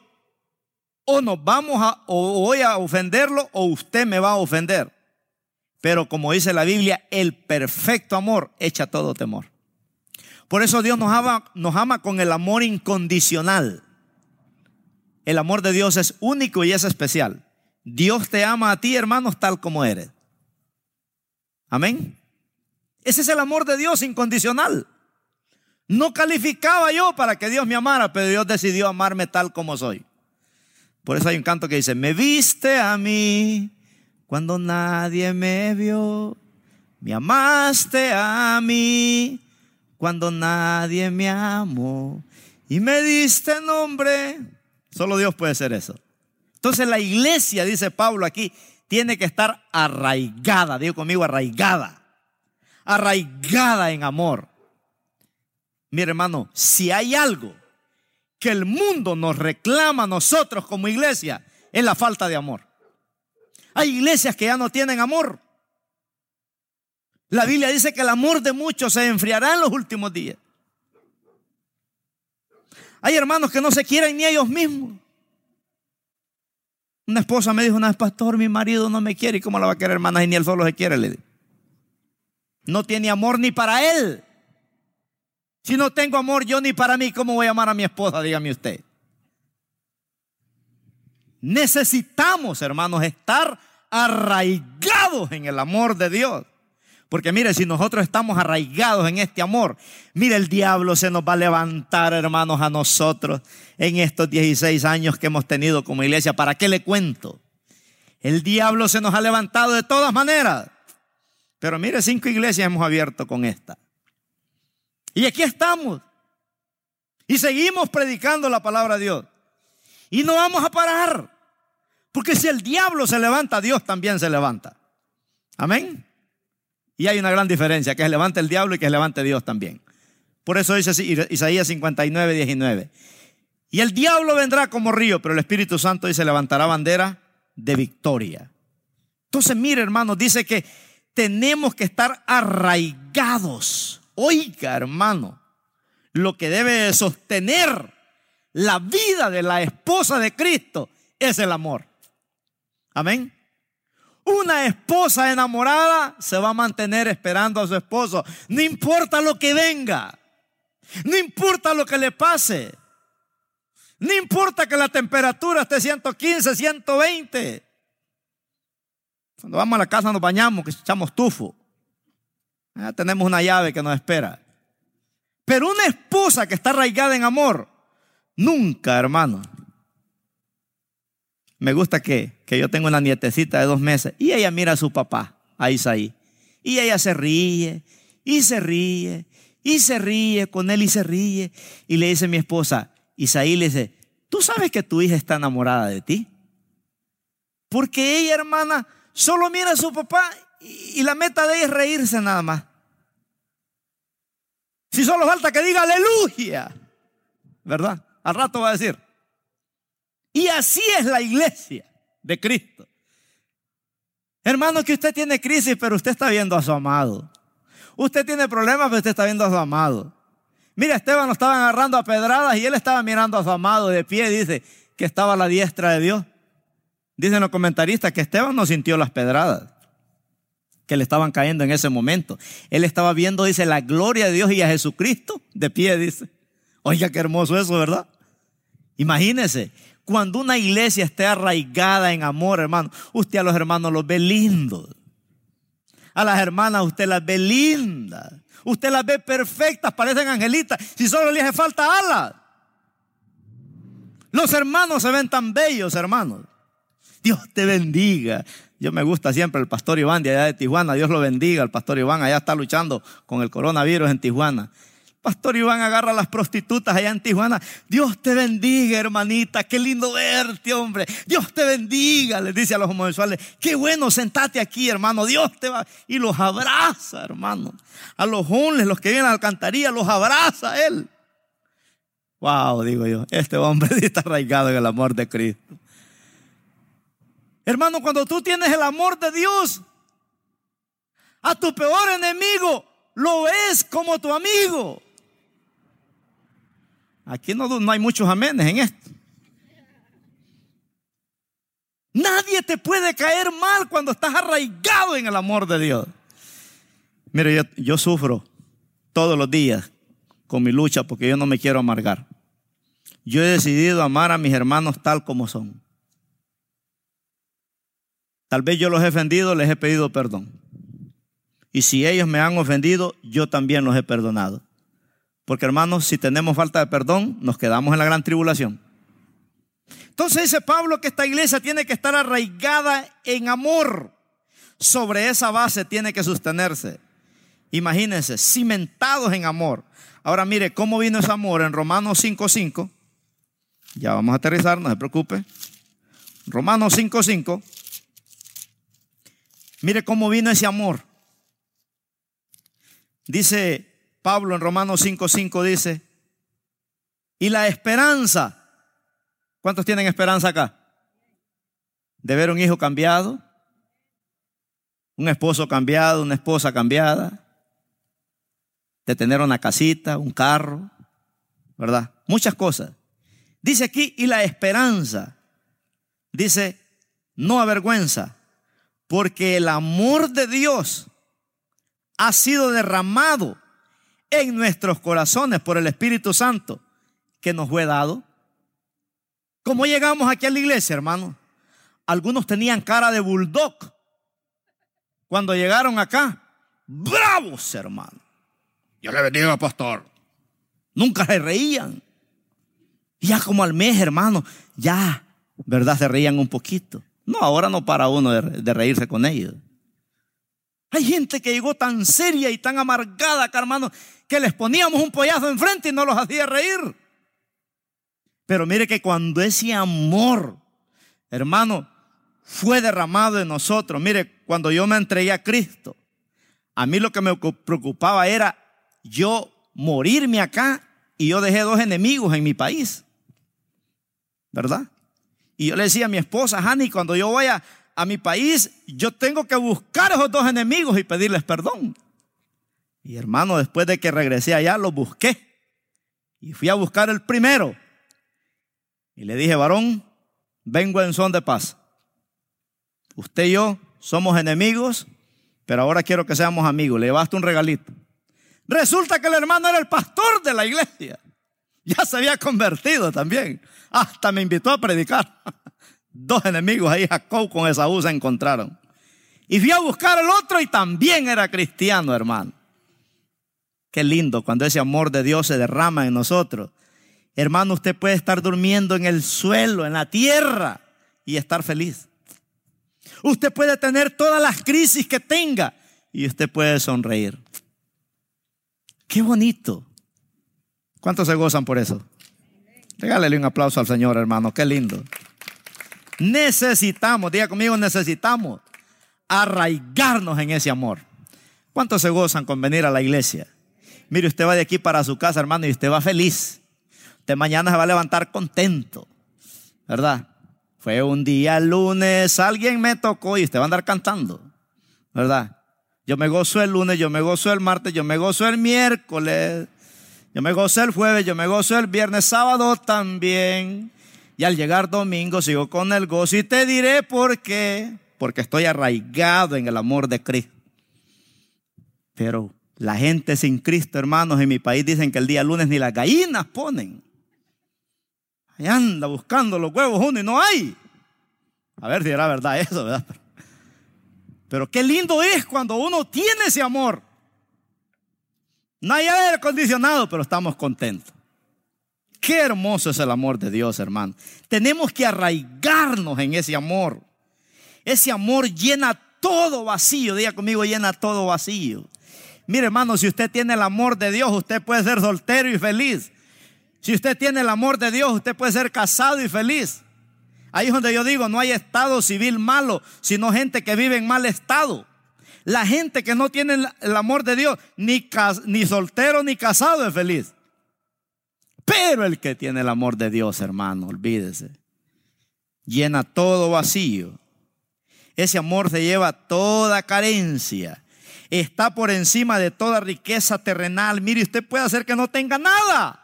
o nos vamos a, o voy a ofenderlo o usted me va a ofender. Pero como dice la Biblia, el perfecto amor echa todo temor. Por eso Dios nos ama, nos ama con el amor incondicional. El amor de Dios es único y es especial. Dios te ama a ti, hermanos, tal como eres. Amén. Ese es el amor de Dios incondicional. No calificaba yo para que Dios me amara, pero Dios decidió amarme tal como soy. Por eso hay un canto que dice, me viste a mí cuando nadie me vio, me amaste a mí cuando nadie me amó y me diste nombre. Solo Dios puede hacer eso. Entonces la iglesia, dice Pablo aquí, tiene que estar arraigada, digo conmigo, arraigada, arraigada en amor. Mire hermano, si hay algo que el mundo nos reclama a nosotros como iglesia, es la falta de amor. Hay iglesias que ya no tienen amor. La Biblia dice que el amor de muchos se enfriará en los últimos días. Hay hermanos que no se quieren ni ellos mismos. Una esposa me dijo una vez, pastor, mi marido no me quiere. ¿Y cómo la va a querer, hermana? Y ni él solo se quiere, le No tiene amor ni para él. Si no tengo amor yo ni para mí, ¿cómo voy a amar a mi esposa? Dígame usted. Necesitamos, hermanos, estar arraigados en el amor de Dios. Porque mire, si nosotros estamos arraigados en este amor, mire, el diablo se nos va a levantar, hermanos, a nosotros en estos 16 años que hemos tenido como iglesia. ¿Para qué le cuento? El diablo se nos ha levantado de todas maneras. Pero mire, cinco iglesias hemos abierto con esta. Y aquí estamos. Y seguimos predicando la palabra de Dios. Y no vamos a parar. Porque si el diablo se levanta, Dios también se levanta. Amén. Y hay una gran diferencia, que se levante el diablo y que se levante Dios también. Por eso dice Isaías 59, 19. Y el diablo vendrá como río, pero el Espíritu Santo dice levantará bandera de victoria. Entonces, mire hermanos, dice que tenemos que estar arraigados. Oiga, hermano, lo que debe sostener la vida de la esposa de Cristo es el amor. Amén. Una esposa enamorada se va a mantener esperando a su esposo. No importa lo que venga. No importa lo que le pase. No importa que la temperatura esté 115, 120. Cuando vamos a la casa nos bañamos, que echamos tufo. Ya tenemos una llave que nos espera. Pero una esposa que está arraigada en amor, nunca, hermano, me gusta que, yo tengo una nietecita de dos meses y ella mira a su papá, a Isaí. Y ella se ríe, y se ríe, y se ríe con él y se ríe. Y le dice mi esposa, Isaí le dice, ¿tú sabes que tu hija está enamorada de ti? Porque ella, hermana, solo mira a su papá y, y la meta de ella es reírse nada más. Si solo falta que diga aleluya, ¿verdad? Al rato va a decir, y así es la iglesia de Cristo. Hermano, que usted tiene crisis, pero usted está viendo a su amado. Usted tiene problemas, pero usted está viendo a su amado. Mira, Esteban lo estaban agarrando a pedradas y él estaba mirando a su amado de pie, dice que estaba la diestra de Dios. Dicen los comentaristas que Esteban no sintió las pedradas que le estaban cayendo en ese momento. Él estaba viendo, dice, la gloria de Dios y a Jesucristo de pie, dice. Oiga, qué hermoso eso, ¿verdad? Imagínese, cuando una iglesia esté arraigada en amor, hermano, usted a los hermanos los ve lindos. A las hermanas usted las ve lindas. Usted las ve perfectas, parecen angelitas. Si solo le hace falta alas. Los hermanos se ven tan bellos, hermanos. Dios te bendiga. Yo me gusta siempre el pastor Iván de allá de Tijuana. Dios lo bendiga. El pastor Iván allá está luchando con el coronavirus en Tijuana. Pastor Iván agarra a las prostitutas allá en Tijuana. Dios te bendiga, hermanita. Qué lindo verte, hombre. Dios te bendiga, les dice a los homosexuales. Qué bueno, sentate aquí, hermano. Dios te va. Y los abraza, hermano. A los hombres, los que vienen a la alcantarilla, los abraza él. Wow, digo yo. Este hombre está arraigado en el amor de Cristo. Hermano, cuando tú tienes el amor de Dios, a tu peor enemigo lo ves como tu amigo. Aquí no, hay muchos amenes en esto. Nadie te puede caer mal cuando estás arraigado en el amor de Dios. Mire, yo, yo, sufro todos los días con mi lucha porque yo no me quiero amargar. Yo he decidido amar a mis hermanos tal como son. Tal vez yo los he ofendido, les he pedido perdón. Y si ellos me han ofendido, yo también los he perdonado. Porque hermanos, si tenemos falta de perdón, nos quedamos en la gran tribulación. Entonces dice Pablo que esta iglesia tiene que estar arraigada en amor. Sobre esa base tiene que sostenerse. Imagínense, cimentados en amor. Ahora mire, ¿cómo vino ese amor en Romanos 5.5? Ya vamos a aterrizar, no se preocupe. Romanos 5.5. Mire cómo vino ese amor. Dice Pablo en Romanos 5.5, dice, y la esperanza. ¿Cuántos tienen esperanza acá? De ver un hijo cambiado, un esposo cambiado, una esposa cambiada, de tener una casita, un carro, ¿verdad? Muchas cosas. Dice aquí, y la esperanza. Dice, no avergüenza, porque el amor de Dios ha sido derramado en nuestros corazones por el Espíritu Santo que nos fue dado. ¿Cómo llegamos aquí a la iglesia, hermano? Algunos tenían cara de bulldog cuando llegaron acá. Bravos, hermano. Yo le bendiga, pastor. Nunca se reían. Ya como al mes, hermano, ya, ¿verdad? Se reían un poquito. No, ahora no para uno de, de reírse con ellos. Hay gente que llegó tan seria y tan amargada acá, hermano, que les poníamos un pollazo enfrente y no los hacía reír. Pero mire que cuando ese amor, hermano, fue derramado en nosotros, mire, cuando yo me entregué a Cristo, a mí lo que me preocupaba era yo morirme acá y yo dejé dos enemigos en mi país. ¿Verdad? Y yo le decía a mi esposa, Hani, cuando yo vaya a mi país, yo tengo que buscar a esos dos enemigos y pedirles perdón. Y hermano, después de que regresé allá, los busqué. Y fui a buscar el primero. Y le dije, varón, vengo en son de paz. Usted y yo somos enemigos, pero ahora quiero que seamos amigos. Le llevaste un regalito. Resulta que el hermano era el pastor de la iglesia. Ya se había convertido también. Hasta me invitó a predicar. Dos enemigos ahí, Jacob con Esaú se encontraron. Y fui a buscar al otro y también era cristiano, hermano. Qué lindo cuando ese amor de Dios se derrama en nosotros. Hermano, usted puede estar durmiendo en el suelo, en la tierra y estar feliz. Usted puede tener todas las crisis que tenga y usted puede sonreír. Qué bonito. ¿Cuántos se gozan por eso? Regálele un aplauso al Señor, hermano. Qué lindo. Necesitamos, diga conmigo, necesitamos arraigarnos en ese amor. ¿Cuántos se gozan con venir a la iglesia? Mire, usted va de aquí para su casa, hermano, y usted va feliz. Usted mañana se va a levantar contento, ¿verdad? Fue un día lunes, alguien me tocó y usted va a andar cantando, ¿verdad? Yo me gozo el lunes, yo me gozo el martes, yo me gozo el miércoles, yo me gozo el jueves, yo me gozo el viernes, sábado también. Y al llegar domingo sigo con el gozo y te diré por qué. Porque estoy arraigado en el amor de Cristo. Pero la gente sin Cristo, hermanos, en mi país dicen que el día lunes ni las gallinas ponen. Ahí anda buscando los huevos uno y no hay. A ver si era verdad eso, ¿verdad? Pero qué lindo es cuando uno tiene ese amor. No hay aire acondicionado, pero estamos contentos. Qué hermoso es el amor de Dios, hermano. Tenemos que arraigarnos en ese amor. Ese amor llena todo vacío. Diga conmigo, llena todo vacío. Mire, hermano, si usted tiene el amor de Dios, usted puede ser soltero y feliz. Si usted tiene el amor de Dios, usted puede ser casado y feliz. Ahí es donde yo digo, no hay estado civil malo, sino gente que vive en mal estado. La gente que no tiene el amor de Dios, ni, ni soltero ni casado es feliz. Pero el que tiene el amor de Dios, hermano, olvídese. Llena todo vacío. Ese amor se lleva toda carencia. Está por encima de toda riqueza terrenal. Mire, usted puede hacer que no tenga nada.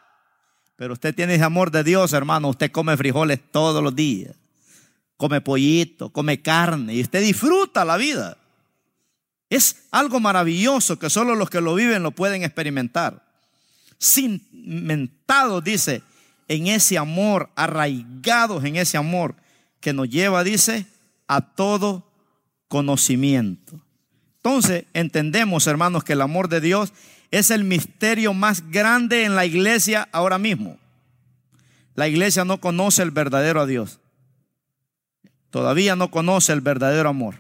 Pero usted tiene ese amor de Dios, hermano. Usted come frijoles todos los días. Come pollito, come carne. Y usted disfruta la vida. Es algo maravilloso que solo los que lo viven lo pueden experimentar cimentados, dice, en ese amor, arraigados en ese amor que nos lleva, dice, a todo conocimiento. Entonces, entendemos, hermanos, que el amor de Dios es el misterio más grande en la iglesia ahora mismo. La iglesia no conoce el verdadero a Dios. Todavía no conoce el verdadero amor.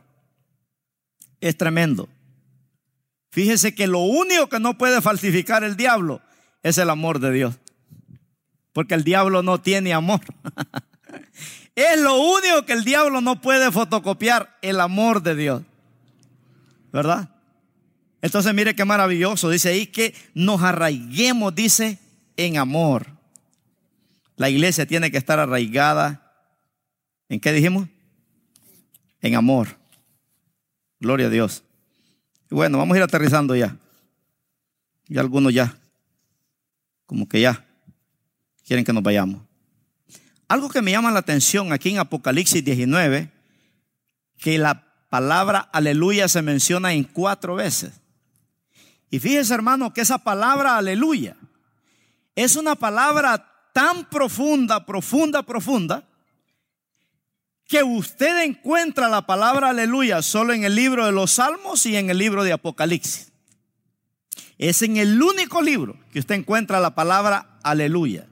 Es tremendo. Fíjese que lo único que no puede falsificar el diablo es el amor de Dios. Porque el diablo no tiene amor. es lo único que el diablo no puede fotocopiar, el amor de Dios. ¿Verdad? Entonces mire qué maravilloso. Dice ahí que nos arraiguemos, dice, en amor. La iglesia tiene que estar arraigada. ¿En qué dijimos? En amor. Gloria a Dios. Bueno, vamos a ir aterrizando ya. Y algunos ya. Como que ya quieren que nos vayamos. Algo que me llama la atención aquí en Apocalipsis 19, que la palabra aleluya se menciona en cuatro veces. Y fíjese hermano que esa palabra aleluya es una palabra tan profunda, profunda, profunda, que usted encuentra la palabra aleluya solo en el libro de los Salmos y en el libro de Apocalipsis. Es en el único libro que usted encuentra la palabra aleluya.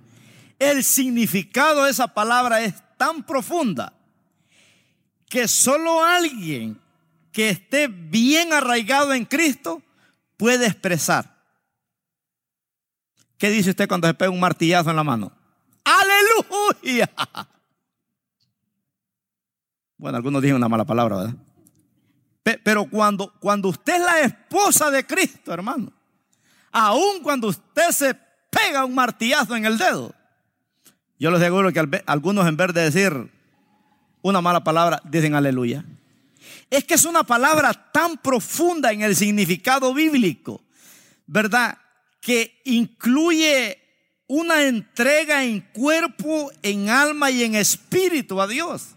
El significado de esa palabra es tan profunda que solo alguien que esté bien arraigado en Cristo puede expresar. ¿Qué dice usted cuando se pega un martillazo en la mano? Aleluya. Bueno, algunos dijeron una mala palabra, ¿verdad? Pero cuando, cuando usted es la esposa de Cristo, hermano, aun cuando usted se pega un martillazo en el dedo, yo les aseguro que algunos en vez de decir una mala palabra, dicen aleluya. Es que es una palabra tan profunda en el significado bíblico, ¿verdad? Que incluye una entrega en cuerpo, en alma y en espíritu a Dios.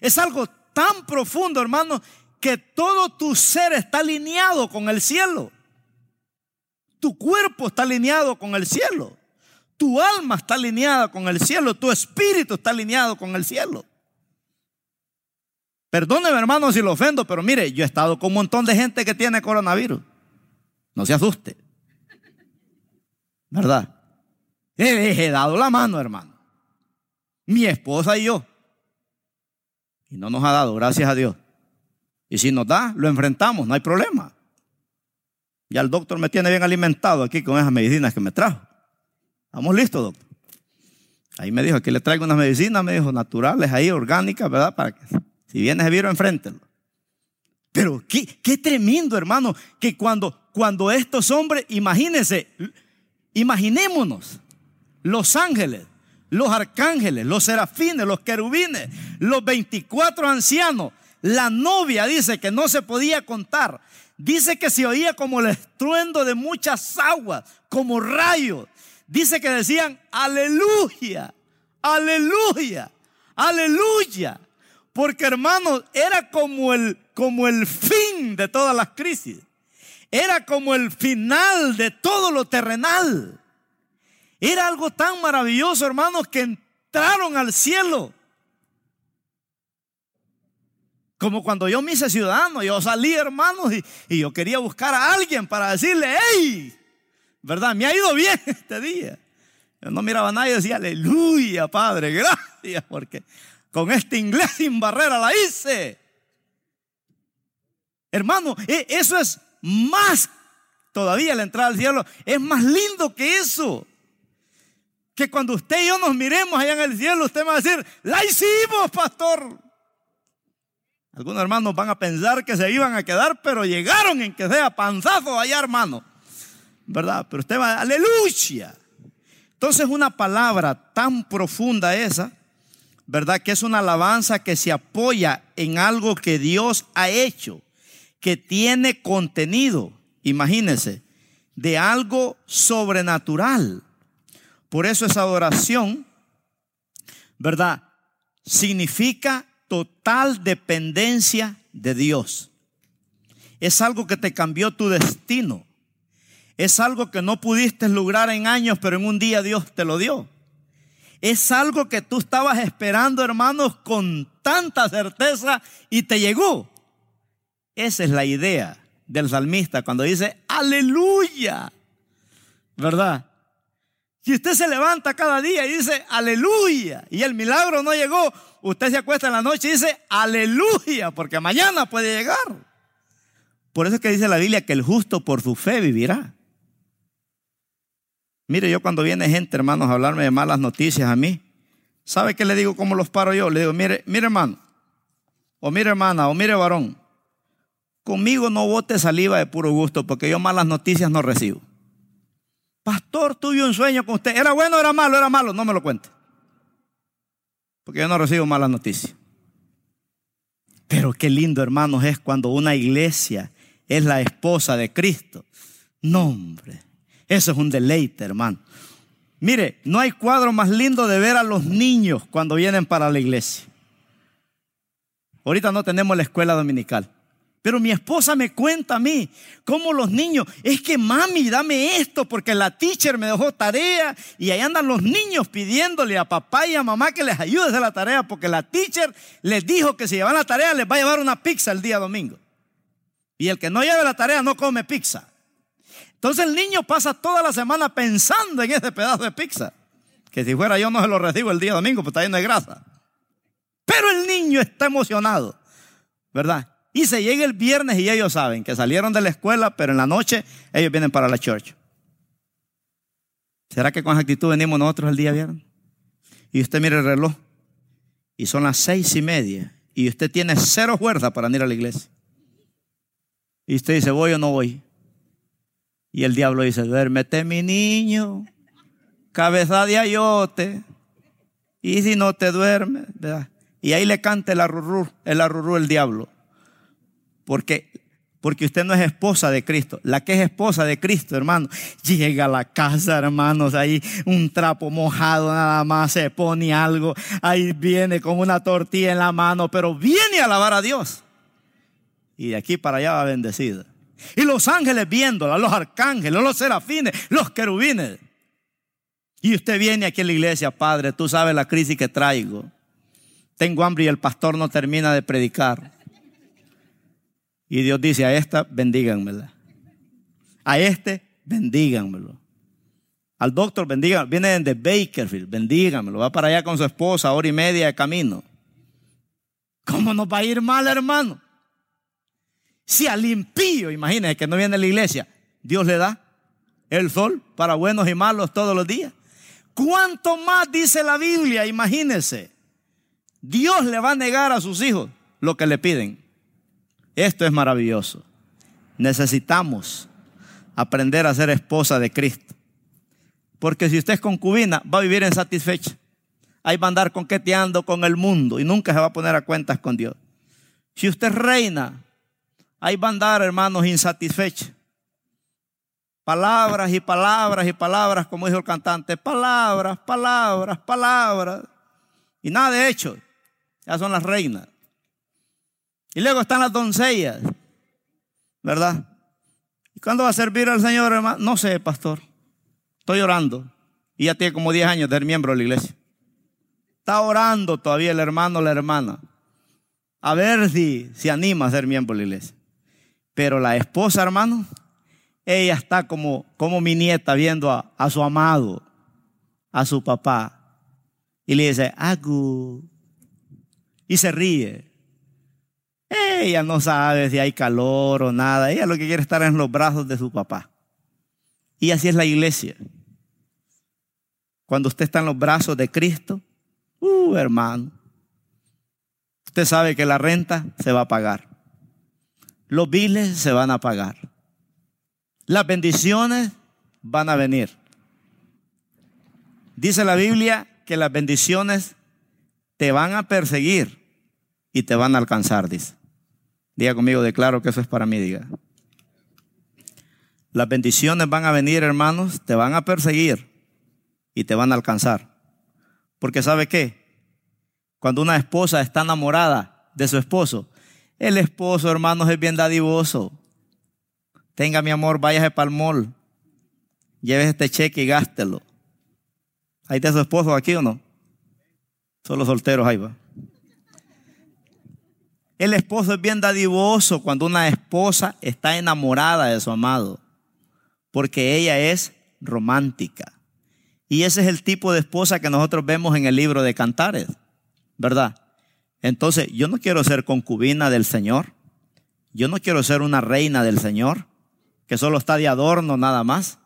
Es algo tan profundo, hermano, que todo tu ser está alineado con el cielo. Tu cuerpo está alineado con el cielo. Tu alma está alineada con el cielo. Tu espíritu está alineado con el cielo. Perdóneme hermano si lo ofendo, pero mire, yo he estado con un montón de gente que tiene coronavirus. No se asuste. ¿Verdad? He, dado la mano, hermano. Mi esposa y yo. Y no nos ha dado, gracias a Dios. Y si nos da, lo enfrentamos, no hay problema. Ya el doctor me tiene bien alimentado aquí con esas medicinas que me trajo. Estamos listos, doctor. Ahí me dijo, aquí le traigo unas medicinas, me dijo, naturales, ahí, orgánicas, ¿verdad? Para que si viene ese virus, enfréntelo. Pero qué, qué tremendo, hermano, que cuando, cuando estos hombres, imagínense, imaginémonos, los ángeles, los arcángeles, los serafines, los querubines, los 24 ancianos, la novia dice que no se podía contar. Dice que se oía como el estruendo de muchas aguas, como rayos. Dice que decían, aleluya, aleluya, aleluya. Porque hermanos, era como el, como el fin de todas las crisis. Era como el final de todo lo terrenal. Era algo tan maravilloso, hermanos, que entraron al cielo. Como cuando yo me hice ciudadano, yo salí, hermanos, y, y, yo quería buscar a alguien para decirle, hey, ¿verdad? Me ha ido bien este día. Yo no miraba a nadie y decía, aleluya, Padre, gracias, porque con este inglés sin barrera la hice. Hermano, e, eso es más todavía la entrada al cielo. Es más lindo que eso. Que cuando usted y yo nos miremos allá en el cielo, usted va a decir, la hicimos, pastor. Algunos hermanos van a pensar que se iban a quedar, pero llegaron en que sea panzazo allá, hermano. ¿Verdad? Pero usted va, aleluya. Entonces una palabra tan profunda esa, ¿verdad? Que es una alabanza que se apoya en algo que Dios ha hecho, que tiene contenido, imagínense, de algo sobrenatural. Por eso esa adoración, ¿verdad? Significa total dependencia de Dios. Es algo que te cambió tu destino. Es algo que no pudiste lograr en años, pero en un día Dios te lo dio. Es algo que tú estabas esperando, hermanos, con tanta certeza y te llegó. Esa es la idea del salmista cuando dice, aleluya, ¿verdad? Si usted se levanta cada día y dice, aleluya, y el milagro no llegó, usted se acuesta en la noche y dice, aleluya, porque mañana puede llegar. Por eso es que dice la Biblia que el justo por su fe vivirá. Mire, yo cuando viene gente, hermanos, a hablarme de malas noticias a mí, ¿sabe qué le digo? ¿Cómo los paro yo? Le digo, mire, mire hermano, o mire hermana, o mire varón, conmigo no bote saliva de puro gusto, porque yo malas noticias no recibo. Pastor, tuve un sueño con usted. ¿Era bueno o era malo? Era malo, no me lo cuente. Porque yo no recibo malas noticias. Pero qué lindo, hermanos, es cuando una iglesia es la esposa de Cristo. No, hombre. Eso es un deleite, hermano. Mire, no hay cuadro más lindo de ver a los niños cuando vienen para la iglesia. Ahorita no tenemos la escuela dominical. Pero mi esposa me cuenta a mí cómo los niños, es que mami, dame esto porque la teacher me dejó tarea y ahí andan los niños pidiéndole a papá y a mamá que les ayude a la tarea porque la teacher les dijo que si llevan la tarea les va a llevar una pizza el día domingo. Y el que no lleve la tarea no come pizza. Entonces el niño pasa toda la semana pensando en ese pedazo de pizza. Que si fuera yo no se lo recibo el día domingo, pues está lleno de grasa. Pero el niño está emocionado, ¿verdad? Y se llega el viernes y ellos saben que salieron de la escuela, pero en la noche ellos vienen para la church. ¿Será que con esa actitud venimos nosotros el día viernes? Y usted mire el reloj. Y son las seis y media. Y usted tiene cero fuerza para ir a la iglesia. Y usted dice, ¿voy o no voy? Y el diablo dice, duérmete mi niño, cabeza de ayote. Y si no te duermes, y ahí le canta el arrurú, el arrurú el diablo. Porque, porque usted no es esposa de Cristo. La que es esposa de Cristo, hermano, llega a la casa, hermanos, ahí un trapo mojado nada más, se pone algo, ahí viene con una tortilla en la mano, pero viene a alabar a Dios. Y de aquí para allá va bendecida. Y los ángeles viéndola, los arcángeles, los serafines, los querubines. Y usted viene aquí a la iglesia, Padre, tú sabes la crisis que traigo. Tengo hambre y el pastor no termina de predicar. Y Dios dice, a esta bendíganmela. A este bendíganmelo. Al doctor bendíganmelo. Viene de Bakerfield, bendíganmelo. Va para allá con su esposa, hora y media de camino. ¿Cómo nos va a ir mal, hermano? Si al impío, imagínense que no viene a la iglesia, Dios le da el sol para buenos y malos todos los días. ¿Cuánto más dice la Biblia? Imagínense. Dios le va a negar a sus hijos lo que le piden. Esto es maravilloso. Necesitamos aprender a ser esposa de Cristo. Porque si usted es concubina, va a vivir insatisfecha. Ahí va a andar conqueteando con el mundo y nunca se va a poner a cuentas con Dios. Si usted reina, Ahí van a andar, hermanos, insatisfechos. Palabras y palabras y palabras, como dijo el cantante. Palabras, palabras, palabras. Y nada de hecho. Ya son las reinas. Y luego están las doncellas. ¿Verdad? ¿Y cuándo va a servir al Señor, hermano? No sé, pastor. Estoy orando. Y ya tiene como 10 años de ser miembro de la iglesia. Está orando todavía el hermano o la hermana. A ver si se anima a ser miembro de la iglesia. Pero la esposa, hermano, ella está como, como mi nieta viendo a, a su amado, a su papá. Y le dice, Agu. Y se ríe. Ella no sabe si hay calor o nada. Ella lo que quiere es estar en los brazos de su papá. Y así es la iglesia. Cuando usted está en los brazos de Cristo, uh, hermano, usted sabe que la renta se va a pagar. Los biles se van a pagar. Las bendiciones van a venir. Dice la Biblia que las bendiciones te van a perseguir y te van a alcanzar, dice. Diga conmigo, declaro que eso es para mí, diga. Las bendiciones van a venir, hermanos, te van a perseguir y te van a alcanzar. Porque ¿sabe qué? Cuando una esposa está enamorada de su esposo, el esposo, hermanos, es bien dadivoso. Tenga mi amor, váyase para el mall. Lleve este cheque y gástelo. ¿Ahí está su esposo aquí o no? Solo solteros ahí va. El esposo es bien dadivoso cuando una esposa está enamorada de su amado, porque ella es romántica. Y ese es el tipo de esposa que nosotros vemos en el libro de Cantares, ¿verdad? Entonces, yo no quiero ser concubina del Señor. Yo no quiero ser una reina del Señor, que solo está de adorno nada más.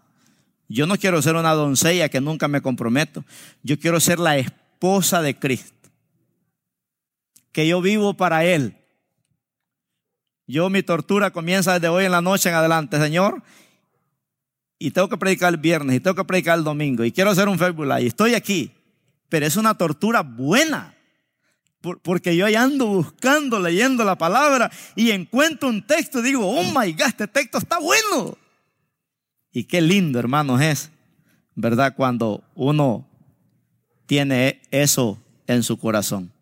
Yo no quiero ser una doncella que nunca me comprometo. Yo quiero ser la esposa de Cristo. Que yo vivo para Él. Yo mi tortura comienza desde hoy en la noche en adelante, Señor. Y tengo que predicar el viernes y tengo que predicar el domingo. Y quiero hacer un Facebook Live. Y estoy aquí. Pero es una tortura buena. Porque yo ahí ando buscando, leyendo la palabra y encuentro un texto y digo, oh my God, este texto está bueno. Y qué lindo, hermanos, es, ¿verdad? Cuando uno tiene eso en su corazón.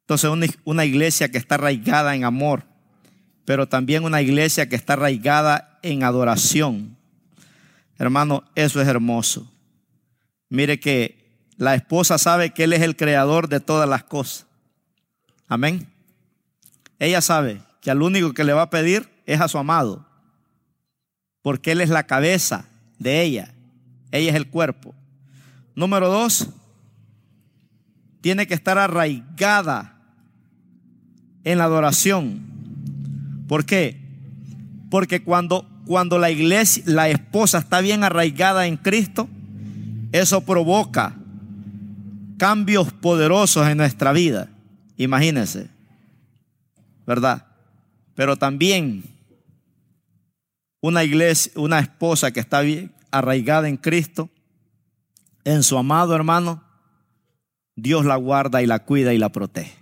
Entonces, una, una iglesia que está arraigada en amor, pero también una iglesia que está arraigada en adoración. Hermano, eso es hermoso. Mire que la esposa sabe que Él es el creador de todas las cosas. Amén. Ella sabe que al único que le va a pedir es a su amado porque Él es la cabeza de ella. Ella es el cuerpo. Número dos, tiene que estar arraigada en la adoración. ¿Por qué? Porque cuando, cuando la iglesia, la esposa está bien arraigada en Cristo, eso provoca cambios poderosos en nuestra vida. Imagínense, ¿verdad? Pero también una iglesia, una esposa que está arraigada en Cristo, en su amado hermano, Dios la guarda y la cuida y la protege.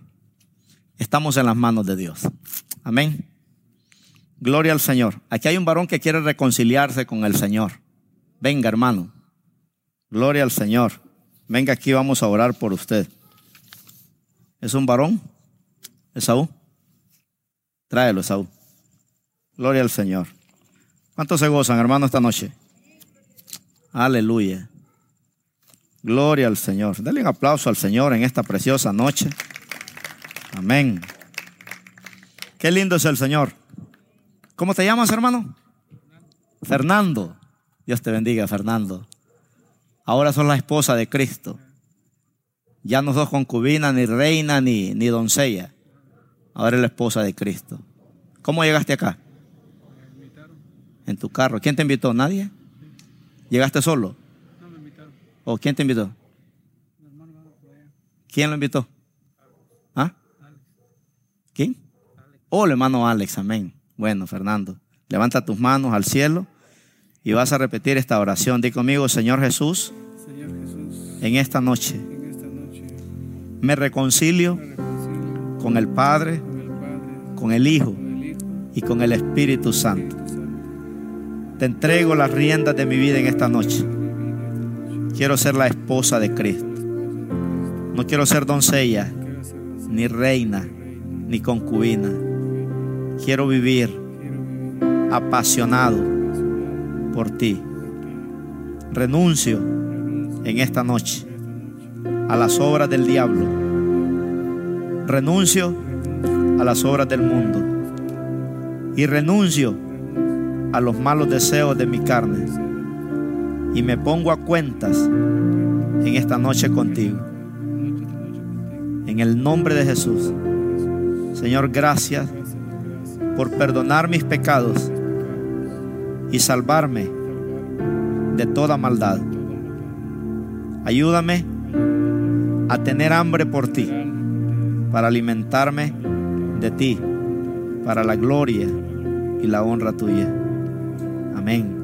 Estamos en las manos de Dios. Amén. Gloria al Señor. Aquí hay un varón que quiere reconciliarse con el Señor. Venga, hermano. Gloria al Señor. Venga aquí, vamos a orar por usted. ¿Es un varón? ¿Esaú? Tráelo, Esaú. Gloria al Señor. ¿Cuántos se gozan, hermano, esta noche? Aleluya. Gloria al Señor. Denle un aplauso al Señor en esta preciosa noche. Amén. Qué lindo es el Señor. ¿Cómo te llamas, hermano? Fernando. Dios te bendiga, Fernando. Ahora son la esposa de Cristo. Ya no sos concubina, ni reina, ni, ni doncella. Ahora es la esposa de Cristo. ¿Cómo llegaste acá? en tu carro. ¿Quién te invitó? ¿Nadie? ¿Llegaste solo? No, me invitaron. ¿O quién te invitó? ¿Quién lo invitó? ¿Ah? ¿Quién? Oh, el hermano Alex, amén. Bueno, Fernando, levanta tus manos al cielo y vas a repetir esta oración. Di conmigo, Señor Jesús, Señor Jesús en, esta noche, me, reconcilio con el Padre, con el Hijo y con el Espíritu Santo. Te entrego las riendas de mi vida en esta noche. Quiero ser la esposa de Cristo. No quiero ser doncella, ni reina, ni concubina. Quiero vivir apasionado por ti. Renuncio en esta noche a las obras del diablo. Renuncio a las obras del mundo. Y renuncio a los malos deseos de mi carne y me pongo a cuentas en esta noche contigo. En el nombre de Jesús. Señor, gracias por perdonar mis pecados y salvarme de toda maldad. Ayúdame a tener hambre por ti, para alimentarme de ti, para la gloria y la honra tuya. Amén.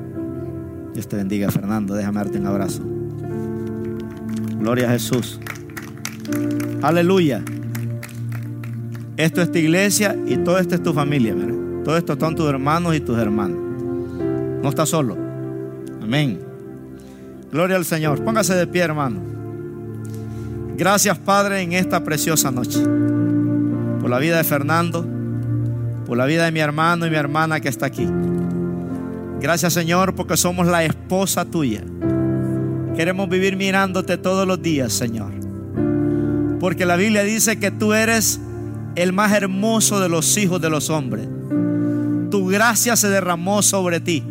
Dios te bendiga, Fernando. Déjame darte un abrazo. Gloria a Jesús. Aleluya. Esto es tu iglesia y todo esto es tu familia. Todo esto son tus hermanos y tus hermanas. No estás solo. Amén. Gloria al Señor. Póngase de pie, hermano. Gracias, Padre, en esta preciosa noche. Por la vida de Fernando. Por la vida de mi hermano y mi hermana que está aquí. Gracias Señor porque somos la esposa tuya. Queremos vivir mirándote todos los días, Señor. Porque la Biblia dice que tú eres el más hermoso de los hijos de los hombres. Tu gracia se derramó sobre ti.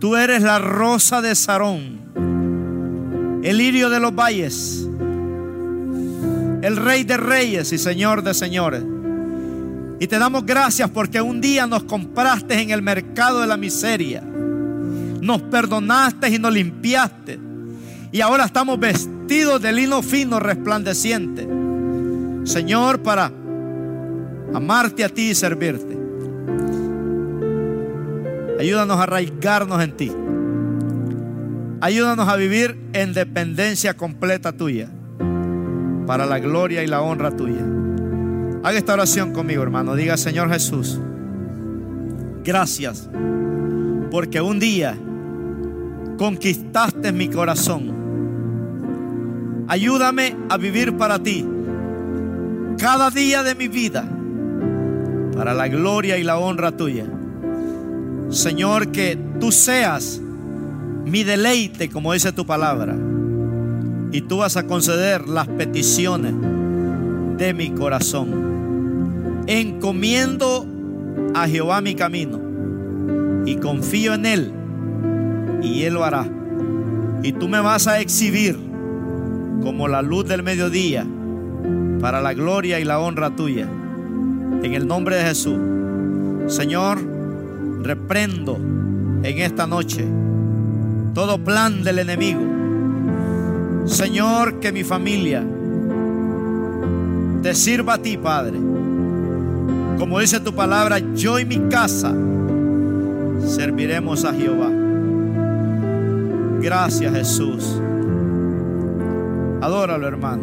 Tú eres la rosa de Sarón, el lirio de los valles, el rey de reyes y señor de señores. Y te damos gracias porque un día nos compraste en el mercado de la miseria. Nos perdonaste y nos limpiaste. Y ahora estamos vestidos de lino fino resplandeciente. Señor, para amarte a ti y servirte. Ayúdanos a arraigarnos en ti. Ayúdanos a vivir en dependencia completa tuya. Para la gloria y la honra tuya. Haga esta oración conmigo, hermano. Diga, Señor Jesús, gracias porque un día conquistaste mi corazón. Ayúdame a vivir para ti cada día de mi vida para la gloria y la honra tuya. Señor, que tú seas mi deleite, como dice tu palabra, y tú vas a conceder las peticiones de mi corazón. Encomiendo a Jehová mi camino y confío en Él y Él lo hará. Y tú me vas a exhibir como la luz del mediodía para la gloria y la honra tuya. En el nombre de Jesús. Señor, reprendo en esta noche todo plan del enemigo. Señor, que mi familia te sirva a ti, Padre. Como dice tu palabra, yo y mi casa serviremos a Jehová. Gracias Jesús. Adóralo, hermano.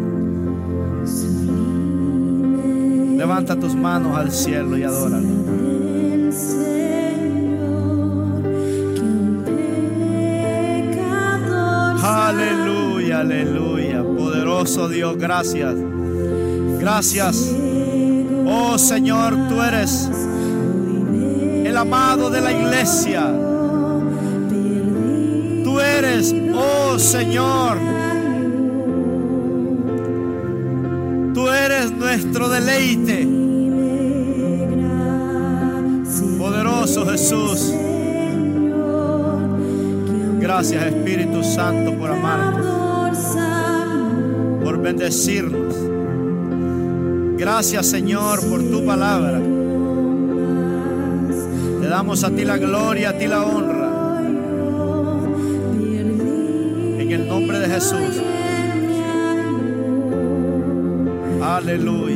Levanta tus manos al cielo y adóralo. Aleluya, aleluya. Poderoso Dios, gracias. Gracias. Oh Señor, tú eres el amado de la iglesia. Tú eres, oh Señor, tú eres nuestro deleite. Poderoso Jesús. Gracias Espíritu Santo por amarnos, por bendecirnos. Gracias Señor por tu palabra. Te damos a ti la gloria, a ti la honra. En el nombre de Jesús. Aleluya.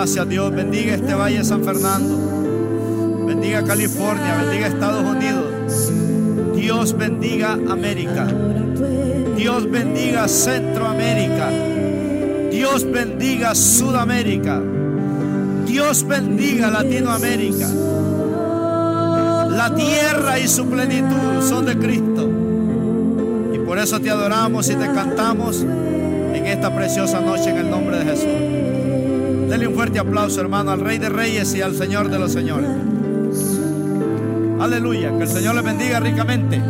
Gracias Dios. Bendiga este Valle de San Fernando. Bendiga California. Bendiga Estados Unidos. Dios bendiga América. Dios bendiga Centroamérica. Dios bendiga Sudamérica. Dios bendiga Latinoamérica. La tierra y su plenitud son de Cristo. Y por eso te adoramos y te cantamos en esta preciosa noche en el nombre de Jesús. Dele un fuerte aplauso, hermano, al Rey de Reyes y al Señor de los Señores. Aleluya, que el Señor le bendiga ricamente.